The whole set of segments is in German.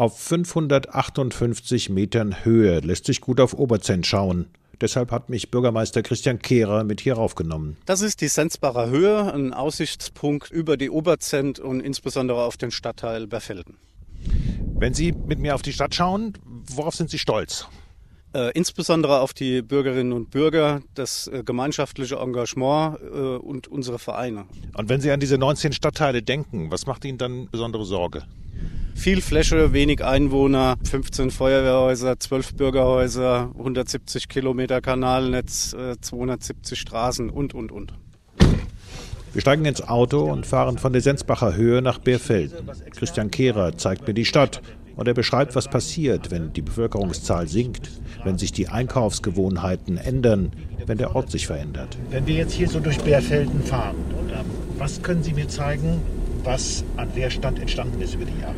Auf 558 Metern Höhe lässt sich gut auf Oberzent schauen. Deshalb hat mich Bürgermeister Christian Kehrer mit hier raufgenommen. Das ist die Sensbacher Höhe, ein Aussichtspunkt über die Oberzent und insbesondere auf den Stadtteil Berfelden. Wenn Sie mit mir auf die Stadt schauen, worauf sind Sie stolz? Äh, insbesondere auf die Bürgerinnen und Bürger, das äh, gemeinschaftliche Engagement äh, und unsere Vereine. Und wenn Sie an diese 19 Stadtteile denken, was macht Ihnen dann besondere Sorge? Viel Fläche, wenig Einwohner, 15 Feuerwehrhäuser, 12 Bürgerhäuser, 170 Kilometer Kanalnetz, 270 äh, Straßen und, und, und. Wir steigen ins Auto und fahren von der Sensbacher Höhe nach Beerfelden. Christian Kehrer zeigt mir die Stadt und er beschreibt, was passiert, wenn die Bevölkerungszahl sinkt, wenn sich die Einkaufsgewohnheiten ändern, wenn der Ort sich verändert. Wenn wir jetzt hier so durch Beerfelden fahren, was können Sie mir zeigen, was an Leerstand entstanden ist über die Jahre?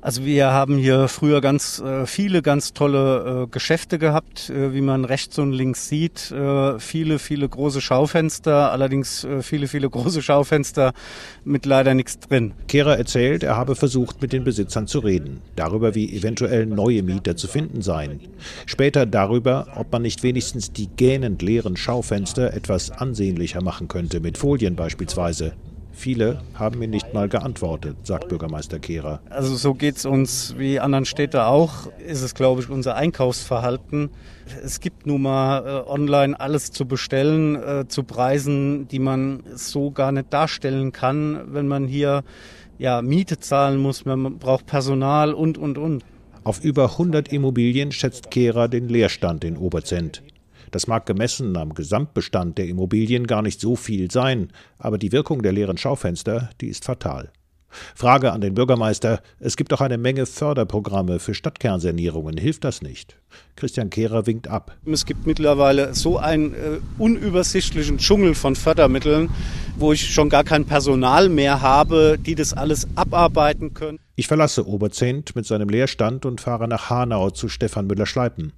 Also wir haben hier früher ganz äh, viele ganz tolle äh, Geschäfte gehabt, äh, wie man rechts und links sieht. Äh, viele, viele große Schaufenster, allerdings äh, viele, viele große Schaufenster mit leider nichts drin. Kehrer erzählt, er habe versucht, mit den Besitzern zu reden. Darüber, wie eventuell neue Mieter zu finden seien. Später darüber, ob man nicht wenigstens die gähnend leeren Schaufenster etwas ansehnlicher machen könnte, mit Folien beispielsweise. Viele haben mir nicht mal geantwortet, sagt Bürgermeister Kehrer. Also so geht es uns wie anderen Städte auch, ist es, glaube ich, unser Einkaufsverhalten. Es gibt nun mal äh, online alles zu bestellen, äh, zu Preisen, die man so gar nicht darstellen kann, wenn man hier ja, Miete zahlen muss, man braucht Personal und, und, und. Auf über 100 Immobilien schätzt Kehrer den Leerstand in Oberzent. Das mag gemessen am Gesamtbestand der Immobilien gar nicht so viel sein, aber die Wirkung der leeren Schaufenster, die ist fatal. Frage an den Bürgermeister: Es gibt doch eine Menge Förderprogramme für Stadtkernsanierungen. Hilft das nicht? Christian Kehrer winkt ab. Es gibt mittlerweile so einen äh, unübersichtlichen Dschungel von Fördermitteln, wo ich schon gar kein Personal mehr habe, die das alles abarbeiten können. Ich verlasse Oberzent mit seinem Leerstand und fahre nach Hanau zu Stefan Müller-Schleipen.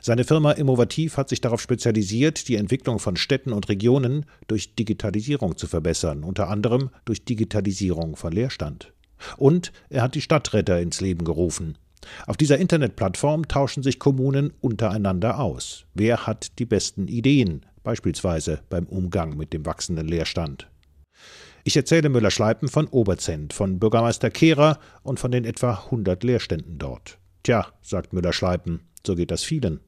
Seine Firma Innovativ hat sich darauf spezialisiert, die Entwicklung von Städten und Regionen durch Digitalisierung zu verbessern, unter anderem durch Digitalisierung von Leerstand. Und er hat die Stadtretter ins Leben gerufen. Auf dieser Internetplattform tauschen sich Kommunen untereinander aus. Wer hat die besten Ideen, beispielsweise beim Umgang mit dem wachsenden Leerstand? Ich erzähle Müller-Schleipen von Oberzent, von Bürgermeister Kehrer und von den etwa 100 Leerständen dort. Tja, sagt Müller-Schleipen, so geht das vielen.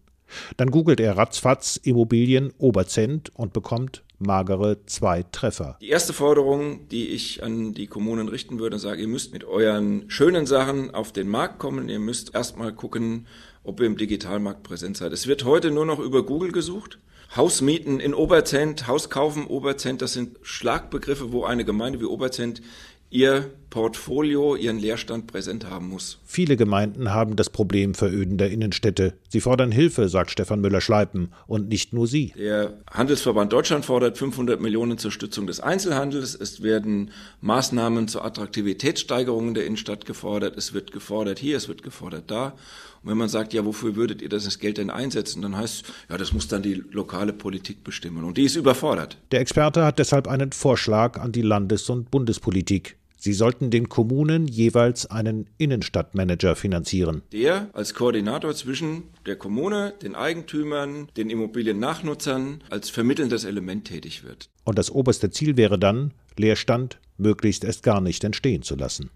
Dann googelt er ratzfatz Immobilien Oberzent und bekommt magere zwei Treffer. Die erste Forderung, die ich an die Kommunen richten würde, sage, ihr müsst mit euren schönen Sachen auf den Markt kommen. Ihr müsst erstmal gucken, ob ihr im Digitalmarkt präsent seid. Es wird heute nur noch über Google gesucht. Hausmieten in Oberzent, Hauskaufen Oberzent, das sind Schlagbegriffe, wo eine Gemeinde wie Oberzent ihr Portfolio, ihren Leerstand präsent haben muss. Viele Gemeinden haben das Problem verödender Innenstädte. Sie fordern Hilfe, sagt Stefan Müller-Schleipen, und nicht nur sie. Der Handelsverband Deutschland fordert 500 Millionen zur Stützung des Einzelhandels. Es werden Maßnahmen zur Attraktivitätssteigerung der Innenstadt gefordert. Es wird gefordert hier, es wird gefordert da. Und wenn man sagt, ja, wofür würdet ihr das Geld denn einsetzen, dann heißt, ja, das muss dann die lokale Politik bestimmen. Und die ist überfordert. Der Experte hat deshalb einen Vorschlag an die Landes- und Bundespolitik. Sie sollten den Kommunen jeweils einen Innenstadtmanager finanzieren. Der als Koordinator zwischen der Kommune, den Eigentümern, den Immobiliennachnutzern als vermittelndes Element tätig wird. Und das oberste Ziel wäre dann, Leerstand möglichst erst gar nicht entstehen zu lassen.